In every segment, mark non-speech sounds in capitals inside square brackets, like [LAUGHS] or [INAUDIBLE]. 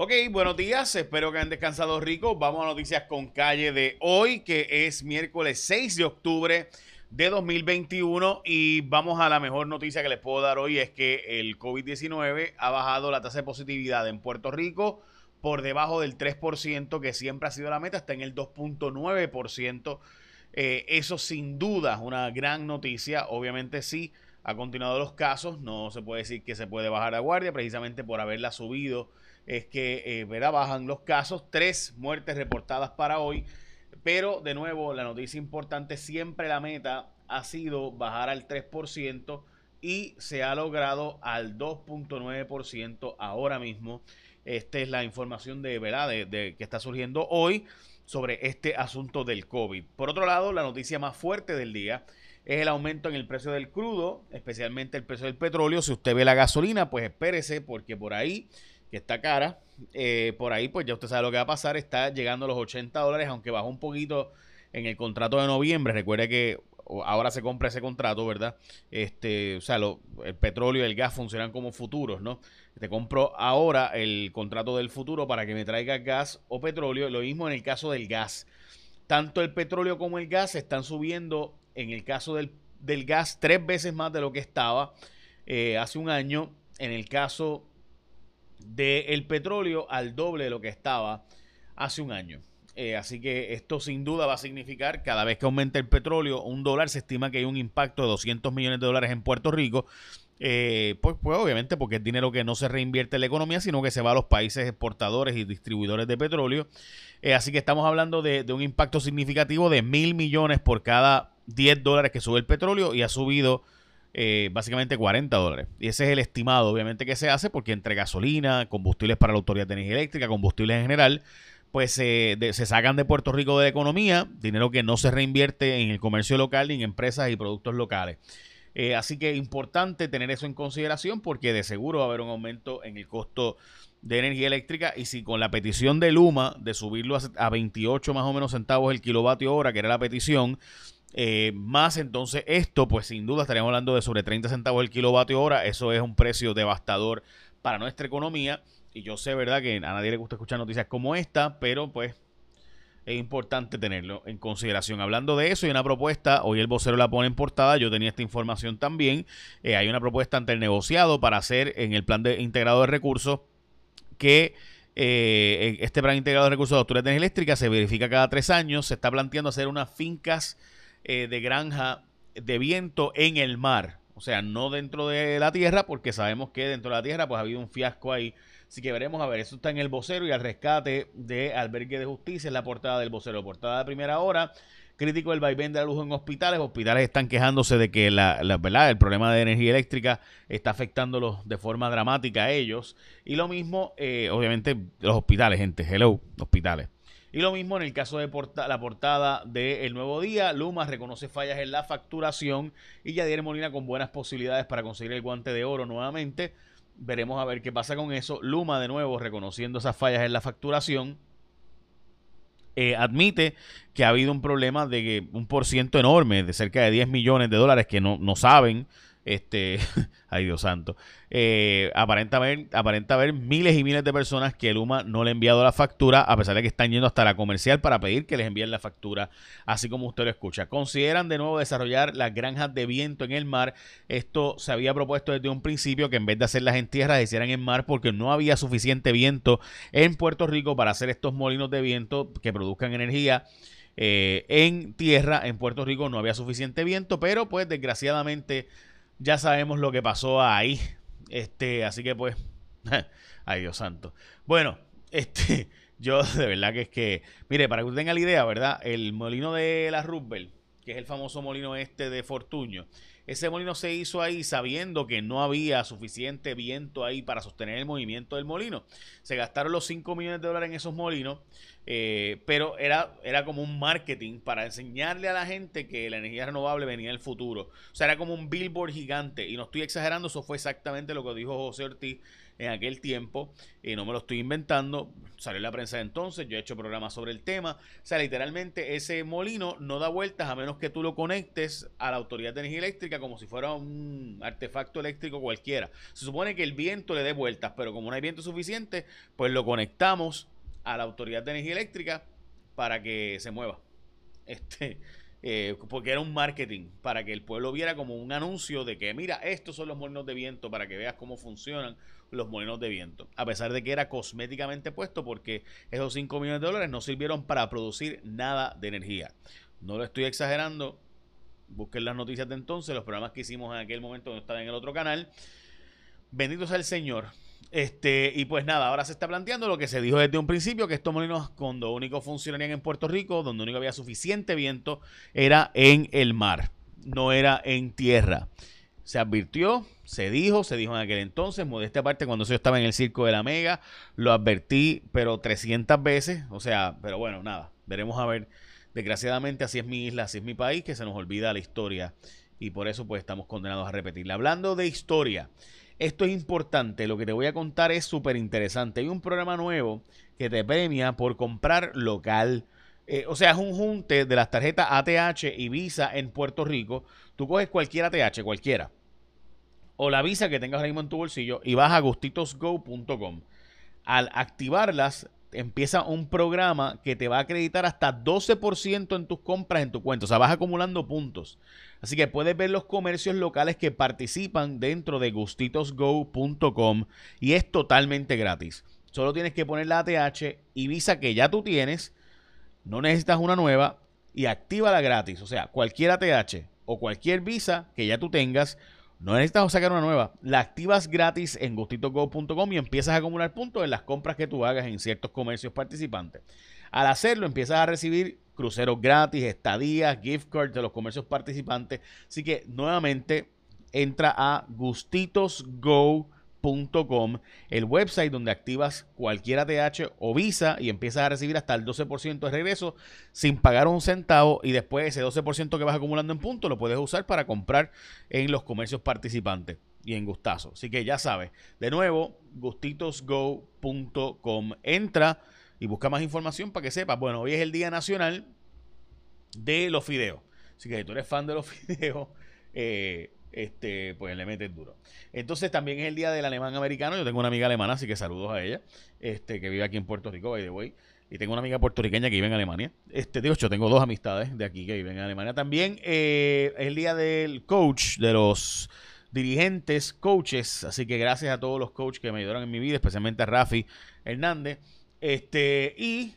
Ok, buenos días, espero que hayan descansado rico. Vamos a noticias con calle de hoy, que es miércoles 6 de octubre de 2021 y vamos a la mejor noticia que les puedo dar hoy, es que el COVID-19 ha bajado la tasa de positividad en Puerto Rico por debajo del 3%, que siempre ha sido la meta, está en el 2.9%. Eh, eso sin duda es una gran noticia, obviamente sí, ha continuado los casos, no se puede decir que se puede bajar la guardia precisamente por haberla subido es que eh, bajan los casos, tres muertes reportadas para hoy, pero de nuevo la noticia importante, siempre la meta ha sido bajar al 3% y se ha logrado al 2.9% ahora mismo. Esta es la información de, ¿verdad? De, que está surgiendo hoy sobre este asunto del COVID. Por otro lado, la noticia más fuerte del día es el aumento en el precio del crudo, especialmente el precio del petróleo. Si usted ve la gasolina, pues espérese porque por ahí que está cara. Eh, por ahí, pues ya usted sabe lo que va a pasar. Está llegando a los 80 dólares, aunque bajó un poquito en el contrato de noviembre. Recuerde que ahora se compra ese contrato, ¿verdad? Este, o sea, el petróleo y el gas funcionan como futuros, ¿no? Te compro ahora el contrato del futuro para que me traiga gas o petróleo. Lo mismo en el caso del gas. Tanto el petróleo como el gas están subiendo, en el caso del, gas, tres veces más de lo que estaba eh, hace un año. En el caso del petróleo al doble de lo que estaba hace un año. Eh, así que esto sin duda va a significar, cada vez que aumente el petróleo, un dólar, se estima que hay un impacto de 200 millones de dólares en Puerto Rico. Eh, pues, pues, obviamente porque es dinero que no se reinvierte en la economía, sino que se va a los países exportadores y distribuidores de petróleo. Así que estamos hablando de, de, un impacto significativo de mil millones por cada 10 dólares que sube el petróleo y ha subido eh, básicamente 40 dólares. Y ese es el estimado, obviamente, que se hace porque entre gasolina, combustibles para la Autoridad de Energía Eléctrica, combustibles en general, pues se sacan de Puerto Rico de la economía, dinero que no se reinvierte en el comercio local ni en empresas y productos locales. Eh, así que es importante tener eso en consideración porque de seguro va a haber un aumento en el costo de energía eléctrica y si con la petición de Luma de subirlo a, a 28 más o menos centavos el kilovatio hora, que era la petición, eh, más entonces esto, pues sin duda estaríamos hablando de sobre 30 centavos el kilovatio hora. Eso es un precio devastador para nuestra economía. Y yo sé, ¿verdad?, que a nadie le gusta escuchar noticias como esta, pero pues es importante tenerlo en consideración. Hablando de eso, hay una propuesta, hoy el vocero la pone en portada, yo tenía esta información también. Eh, hay una propuesta ante el negociado para hacer en el plan de integrado de recursos que eh, este plan integrado de recursos de autoridad de energía eléctrica se verifica cada tres años. Se está planteando hacer unas fincas eh, de granja de viento en el mar. O sea, no dentro de la tierra, porque sabemos que dentro de la tierra pues ha habido un fiasco ahí. Así que veremos, a ver, eso está en el vocero y al rescate de albergue de justicia en la portada del vocero. Portada de primera hora, crítico del vaivén de la luz en hospitales. Hospitales están quejándose de que la, ¿verdad? el problema de energía eléctrica está afectándolos de forma dramática a ellos. Y lo mismo, eh, obviamente, los hospitales, gente. Hello, hospitales. Y lo mismo en el caso de la portada de El Nuevo Día. Luma reconoce fallas en la facturación y Yadier Molina con buenas posibilidades para conseguir el guante de oro nuevamente. Veremos a ver qué pasa con eso. Luma de nuevo reconociendo esas fallas en la facturación. Eh, admite que ha habido un problema de un por ciento enorme, de cerca de 10 millones de dólares que no, no saben este, [LAUGHS] ay Dios santo. Eh, aparenta, haber, aparenta haber miles y miles de personas que Luma no le ha enviado la factura, a pesar de que están yendo hasta la comercial para pedir que les envíen la factura, así como usted lo escucha. Consideran de nuevo desarrollar las granjas de viento en el mar. Esto se había propuesto desde un principio que en vez de hacerlas en tierra, se hicieran en mar porque no había suficiente viento en Puerto Rico para hacer estos molinos de viento que produzcan energía. Eh, en tierra en Puerto Rico no había suficiente viento, pero pues desgraciadamente ya sabemos lo que pasó ahí. Este, así que pues, [LAUGHS] ay Dios santo. Bueno, [LAUGHS] este, yo de verdad que es que, mire, para que usted tenga la idea, ¿verdad? El molino de la Roosevelt, que es el famoso molino este de Fortuño, ese molino se hizo ahí sabiendo que no había suficiente viento ahí para sostener el movimiento del molino. Se gastaron los 5 millones de dólares en esos molinos Eh, pero era, era como un marketing para enseñarle a la gente que la energía renovable venía en el futuro. O sea, era como un billboard gigante. Y no estoy exagerando, eso fue exactamente lo que dijo José Ortiz en aquel tiempo, y no me lo estoy inventando, salió en la prensa de entonces, yo he hecho programas sobre el tema, o sea, literalmente ese molino no da vueltas a menos que tú lo conectes a la Autoridad de Energía Eléctrica como si fuera un artefacto eléctrico cualquiera. Se supone que el viento le dé vueltas, pero como no hay viento suficiente, pues lo conectamos a la Autoridad de Energía Eléctrica para que se mueva. Este, eh, porque era un marketing para que el pueblo viera como un anuncio de que mira, estos son los molinos de viento para que veas cómo funcionan los molinos de viento. A pesar de que era cosméticamente puesto porque esos 5 millones de dólares no sirvieron para producir nada de energía. No lo estoy exagerando. Busquen las noticias de entonces, los programas que hicimos en aquel momento no estaba en el otro canal. Bendito sea el Señor. Este, y pues nada, ahora se está planteando lo que se dijo desde un principio, que estos molinos cuando único funcionarían en Puerto Rico, donde único había suficiente viento, era en el mar, no era en tierra. Se advirtió, se dijo, se dijo en aquel entonces, modesta parte cuando yo estaba en el circo de la Mega, lo advertí, pero 300 veces, o sea, pero bueno, nada, veremos a ver. Desgraciadamente así es mi isla, así es mi país, que se nos olvida la historia y por eso pues estamos condenados a repetirla. Hablando de historia, esto es importante, lo que te voy a contar es súper interesante. Hay un programa nuevo que te premia por comprar local. Eh, o sea, es un junte de las tarjetas ATH y Visa en Puerto Rico. Tú coges cualquier ATH, cualquiera o la visa que tengas ahora mismo en tu bolsillo y vas a gustitosgo.com. Al activarlas, empieza un programa que te va a acreditar hasta 12% en tus compras en tu cuenta. O sea, vas acumulando puntos. Así que puedes ver los comercios locales que participan dentro de gustitosgo.com y es totalmente gratis. Solo tienes que poner la ATH y visa que ya tú tienes. No necesitas una nueva y actívala gratis. O sea, cualquier ATH o cualquier visa que ya tú tengas no necesitas sacar una nueva. La activas gratis en gustitogo.com y empiezas a acumular puntos en las compras que tú hagas en ciertos comercios participantes. Al hacerlo, empiezas a recibir cruceros gratis, estadías, gift cards de los comercios participantes. Así que nuevamente entra a gustitosgo.com el website donde activas cualquier ATH o Visa y empiezas a recibir hasta el 12% de regreso sin pagar un centavo y después ese 12% que vas acumulando en puntos lo puedes usar para comprar en los comercios participantes y en Gustazo. Así que ya sabes, de nuevo, gustitosgo.com. Entra y busca más información para que sepas. Bueno, hoy es el Día Nacional de los Fideos. Así que si tú eres fan de los [LAUGHS] fideos, eh, este, pues le metes duro. Entonces también es el día del alemán americano. Yo tengo una amiga alemana, así que saludos a ella, este, que vive aquí en Puerto Rico, by the way. Y tengo una amiga puertorriqueña que vive en Alemania. Este, digo, yo tengo dos amistades de aquí que viven en Alemania. También eh, es el día del coach, de los dirigentes, coaches. Así que gracias a todos los coaches que me ayudaron en mi vida, especialmente a Rafi Hernández. Este, y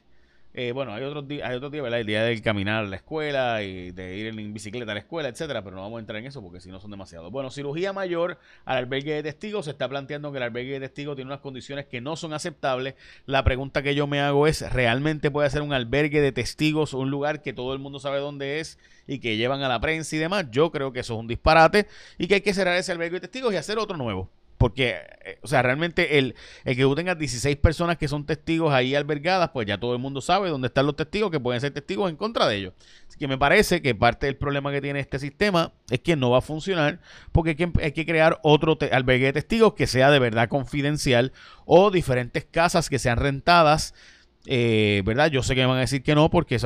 eh, bueno, hay otros días, hay otros días, ¿verdad? El día del caminar a la escuela y de ir en bicicleta a la escuela, etcétera, pero no vamos a entrar en eso porque si no son demasiados. Bueno, cirugía mayor al albergue de testigos. Se está planteando que el albergue de testigos tiene unas condiciones que no son aceptables. La pregunta que yo me hago es: ¿realmente puede ser un albergue de testigos un lugar que todo el mundo sabe dónde es y que llevan a la prensa y demás? Yo creo que eso es un disparate y que hay que cerrar ese albergue de testigos y hacer otro nuevo. Porque, eh, o sea, realmente el, el, que tú tengas 16 personas que son testigos ahí albergadas, pues ya todo el mundo sabe dónde están los testigos que pueden ser testigos en contra de ellos. Así que me parece que parte del problema que tiene este sistema es que no va a funcionar porque hay que, hay que crear otro albergue de testigos que sea de verdad confidencial o diferentes casas que sean rentadas eh, ¿verdad? Yo sé que me van a decir que no, porque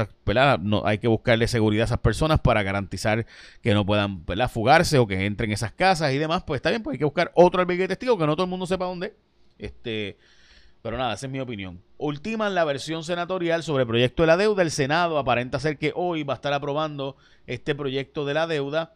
No, hay que buscarle seguridad a esas personas para garantizar que no puedan fugarse o que entren esas casas y demás. Pues está bien, pues hay que buscar otro albergue de testigo que no todo el mundo sepa dónde. Este, pero nada, esa es mi opinión. Ultiman la versión senatorial sobre el proyecto de la deuda. El Senado aparenta ser que hoy va a estar aprobando este proyecto de la deuda.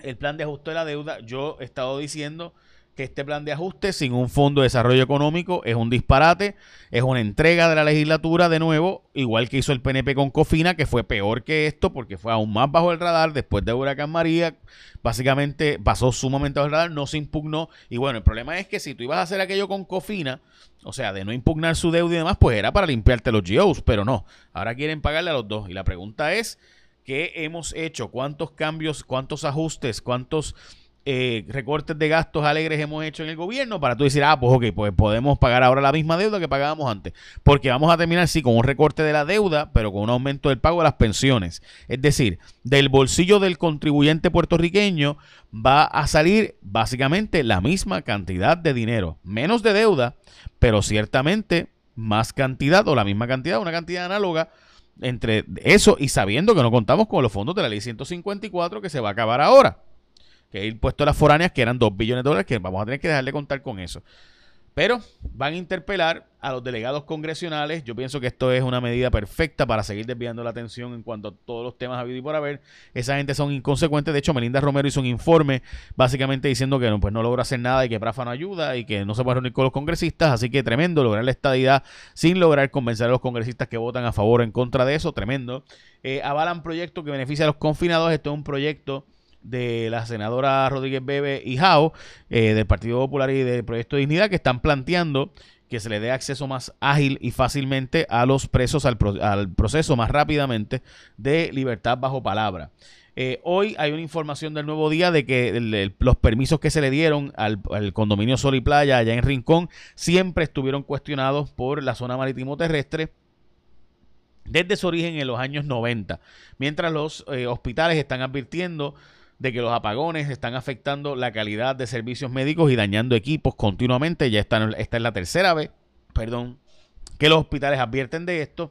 El plan de ajuste de la deuda. Yo he estado diciendo que este plan de ajuste sin un fondo de desarrollo económico es un disparate, es una entrega de la legislatura de nuevo, igual que hizo el PNP con Cofina, que fue peor que esto porque fue aún más bajo el radar después de Huracán María, básicamente pasó sumamente bajo el radar, no se impugnó. Y bueno, el problema es que si tú ibas a hacer aquello con Cofina, o sea, de no impugnar su deuda y demás, pues era para limpiarte los GOs, pero no, ahora quieren pagarle a los dos. Y la pregunta es, ¿qué hemos hecho? ¿Cuántos cambios, cuántos ajustes, cuántos eh, recortes de gastos alegres hemos hecho en el gobierno para tú decir, ah, pues ok, pues podemos pagar ahora la misma deuda que pagábamos antes. Porque vamos a terminar, sí, con un recorte de la deuda, pero con un aumento del pago de las pensiones. Es decir, del bolsillo del contribuyente puertorriqueño va a salir básicamente la misma cantidad de dinero. Menos de deuda, pero ciertamente más cantidad o la misma cantidad, una cantidad análoga entre eso y sabiendo que no contamos con los fondos de la ley 154 que se va a acabar ahora que el impuesto a las foráneas, que eran 2 billones de dólares, que vamos a tener que dejar de contar con eso. Pero van a interpelar a los delegados congresionales. Yo pienso que esto es una medida perfecta para seguir desviando la atención en cuanto a todos los temas habido y por haber. Esa gente son inconsecuentes. De hecho, Melinda Romero hizo un informe básicamente diciendo que no, pues no logra hacer nada y que Prafa no ayuda y que no se puede reunir con los congresistas. Así que tremendo lograr la estadidad sin lograr convencer a los congresistas que votan a favor o en contra de eso. Tremendo. Eh, avalan proyectos que benefician a los confinados. Esto es un proyecto de la senadora Rodríguez Bebe y Jao eh, del Partido Popular y del Proyecto de Dignidad que están planteando que se le dé acceso más ágil y fácilmente a los presos al, proceso más rápidamente de libertad bajo palabra. Eh, hoy hay una información del nuevo día de que los permisos que se le dieron al, al, condominio Sol y Playa allá en Rincón siempre estuvieron cuestionados por la zona marítimo terrestre desde su origen en los años 90, mientras los eh, hospitales están advirtiendo de que los apagones están afectando la calidad de servicios médicos y dañando equipos continuamente. Ya está, esta es la tercera vez, perdón, que los hospitales advierten de esto.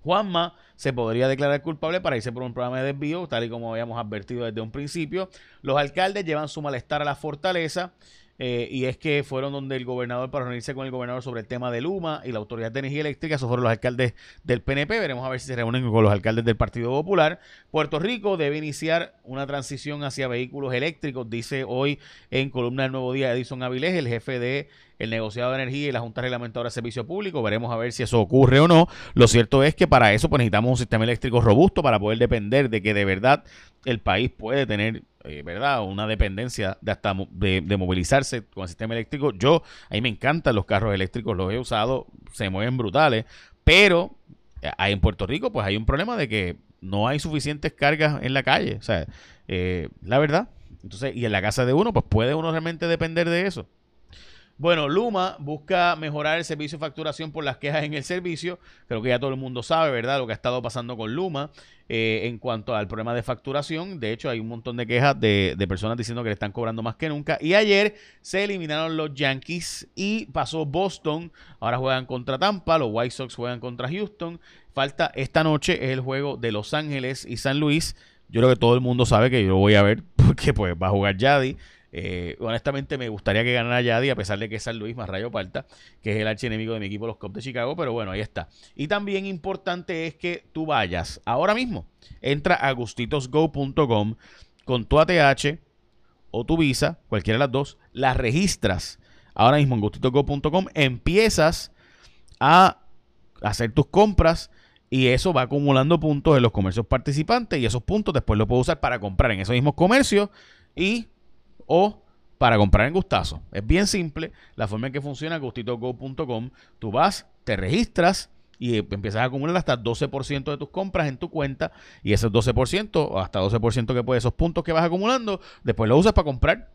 Juanma se podría declarar culpable para irse por un programa de desvío, tal y como habíamos advertido desde un principio. Los alcaldes llevan su malestar a la fortaleza. Eh, y es que fueron donde el gobernador para reunirse con el gobernador sobre el tema de Luma y la Autoridad de Energía Eléctrica, esos fueron los alcaldes del PNP, veremos a ver si se reúnen con los alcaldes del Partido Popular. Puerto Rico debe iniciar una transición hacia vehículos eléctricos, dice hoy en columna del Nuevo Día Edison Avilés, el jefe de el negociado de energía y la Junta Reglamentadora de Servicio Público. Veremos a ver si eso ocurre o no. Lo cierto es que para eso pues, necesitamos un sistema eléctrico robusto para poder depender de que de verdad el país puede tener eh, ¿verdad? Una dependencia de hasta de, movilizarse con el sistema eléctrico. Yo, a mí me encantan los carros eléctricos, los he usado, se mueven brutales, pero eh, en Puerto Rico pues hay un problema de que no hay suficientes cargas en la calle, o sea, eh, la verdad. Entonces, y en la casa de uno, pues puede uno realmente depender de eso. Bueno, Luma busca mejorar el servicio de facturación por las quejas en el servicio. Creo que ya todo el mundo sabe, ¿verdad? Lo que ha estado pasando con Luma eh, en cuanto al problema de facturación. De hecho, hay un montón de quejas de, personas diciendo que le están cobrando más que nunca. Y ayer se eliminaron los Yankees y pasó Boston. Ahora juegan contra Tampa, los White Sox juegan contra Houston. Falta esta noche es el juego de Los Ángeles y San Luis. Yo creo que todo el mundo sabe que yo lo voy a ver [LAUGHS] porque pues va a jugar Yadi. Eh, honestamente me gustaría que ganara Yadi, a pesar de que es San Luis más Rayo Palta, que es el archienemigo de mi equipo, los Cubs de Chicago, pero bueno, ahí está. Y también importante es que tú vayas ahora mismo, entra a gustitosgo.com con tu ATH o tu visa, cualquiera de las dos, las registras ahora mismo en gustitosgo.com, empiezas a hacer tus compras y eso va acumulando puntos en los comercios participantes y esos puntos después los puedes usar para comprar en esos mismos comercios y o para comprar en Gustazo. Es bien simple. La forma en que funciona gustitogo.com. Tú vas, te registras y empiezas a acumular hasta 12% de tus compras en tu cuenta y ese 12% o hasta 12% que puede esos puntos que vas acumulando, después lo usas para comprar.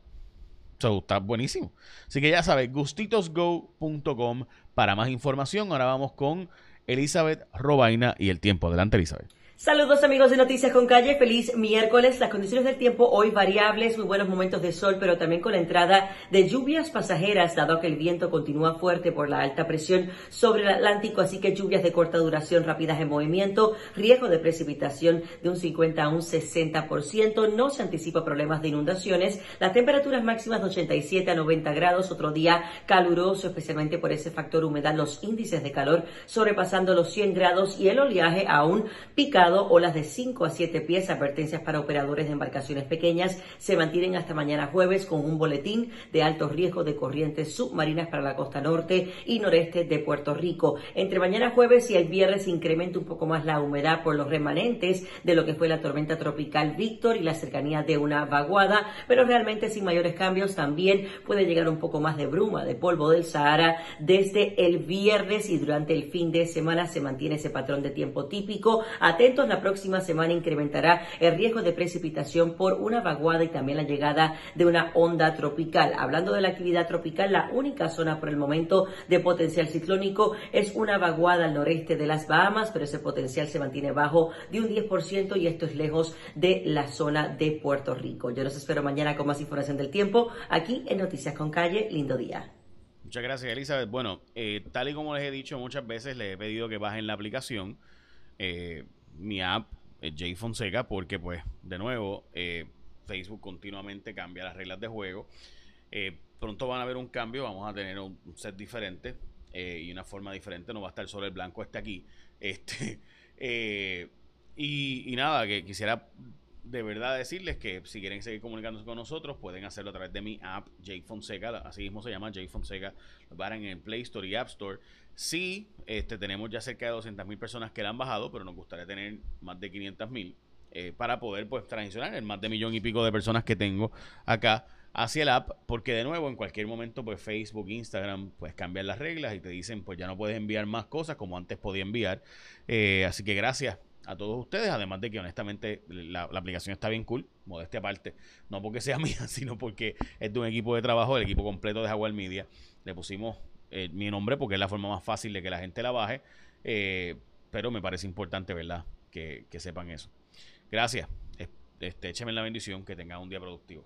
So, está buenísimo. Así que ya sabes, gustitosgo.com para más información. Ahora vamos con Elizabeth Robaina y el tiempo. Adelante, Elizabeth. Saludos amigos de Noticias con Calle, feliz miércoles. Las condiciones del tiempo hoy variables, muy buenos momentos de sol, pero también con la entrada de lluvias pasajeras, dado que el viento continúa fuerte por la alta presión sobre el Atlántico, así que lluvias de corta duración rápidas en movimiento, riesgo de precipitación de un 50 a un 60%, no se anticipa problemas de inundaciones, las temperaturas máximas de 87 a 90 grados, otro día caluroso, especialmente por ese factor humedad, los índices de calor sobrepasando los 100 grados y el oleaje aún picado olas de 5 a 7 pies, advertencias para operadores de embarcaciones pequeñas, se mantienen hasta mañana jueves con un boletín de alto riesgo de corrientes submarinas para la costa norte y noreste de Puerto Rico. Entre mañana jueves y el viernes incrementa un poco más la humedad por los remanentes de lo que fue la tormenta tropical Víctor y la cercanía de una vaguada, pero realmente sin mayores cambios también puede llegar un poco más de bruma, de polvo del Sahara desde el viernes y durante el fin de semana se mantiene ese patrón de tiempo típico. Atento vientos la próxima semana incrementará el riesgo de precipitación por una vaguada y también la llegada de una onda tropical. Hablando de la actividad tropical, la única zona por el momento de potencial ciclónico es una vaguada al noreste de las Bahamas, pero ese potencial se mantiene bajo de un 10% y esto es lejos de la zona de Puerto Rico. Yo los espero mañana con más información del tiempo aquí en Noticias con Calle. Lindo día. Muchas gracias, Elizabeth. Bueno, eh, tal y como les he dicho muchas veces, les he pedido que bajen la aplicación, eh, mi app, eh, J Fonseca, porque pues, de nuevo, Facebook continuamente cambia las reglas de juego. pronto van a haber un cambio, vamos a tener un, set diferente y una forma diferente, no va a estar solo el blanco este aquí. [LAUGHS] Este, y, y nada, que quisiera de verdad decirles que si quieren seguir comunicándose con nosotros, pueden hacerlo a través de mi app, Jake Fonseca, así mismo se llama Jake Fonseca, lo en el Play Store y App Store. Sí, este, tenemos ya cerca de 200 mil personas que la han bajado, pero nos gustaría tener más de 500 mil eh, para poder pues transicionar el más de millón y pico de personas que tengo acá hacia el app, porque de nuevo en cualquier momento pues Facebook, Instagram pues cambian las reglas y te dicen pues ya no puedes enviar más cosas como antes podía enviar. Eh, así que gracias a todos ustedes, además de que honestamente la, aplicación está bien cool, modestia aparte, no porque sea [LAUGHS] mía, sino porque es de un equipo de trabajo, el equipo completo de Jaguar Media. Le pusimos eh, mi nombre porque es la forma más fácil de que la gente la baje, eh, pero me parece importante, ¿verdad? Que, sepan eso. Gracias. Este, écheme la bendición, que tengan un día productivo.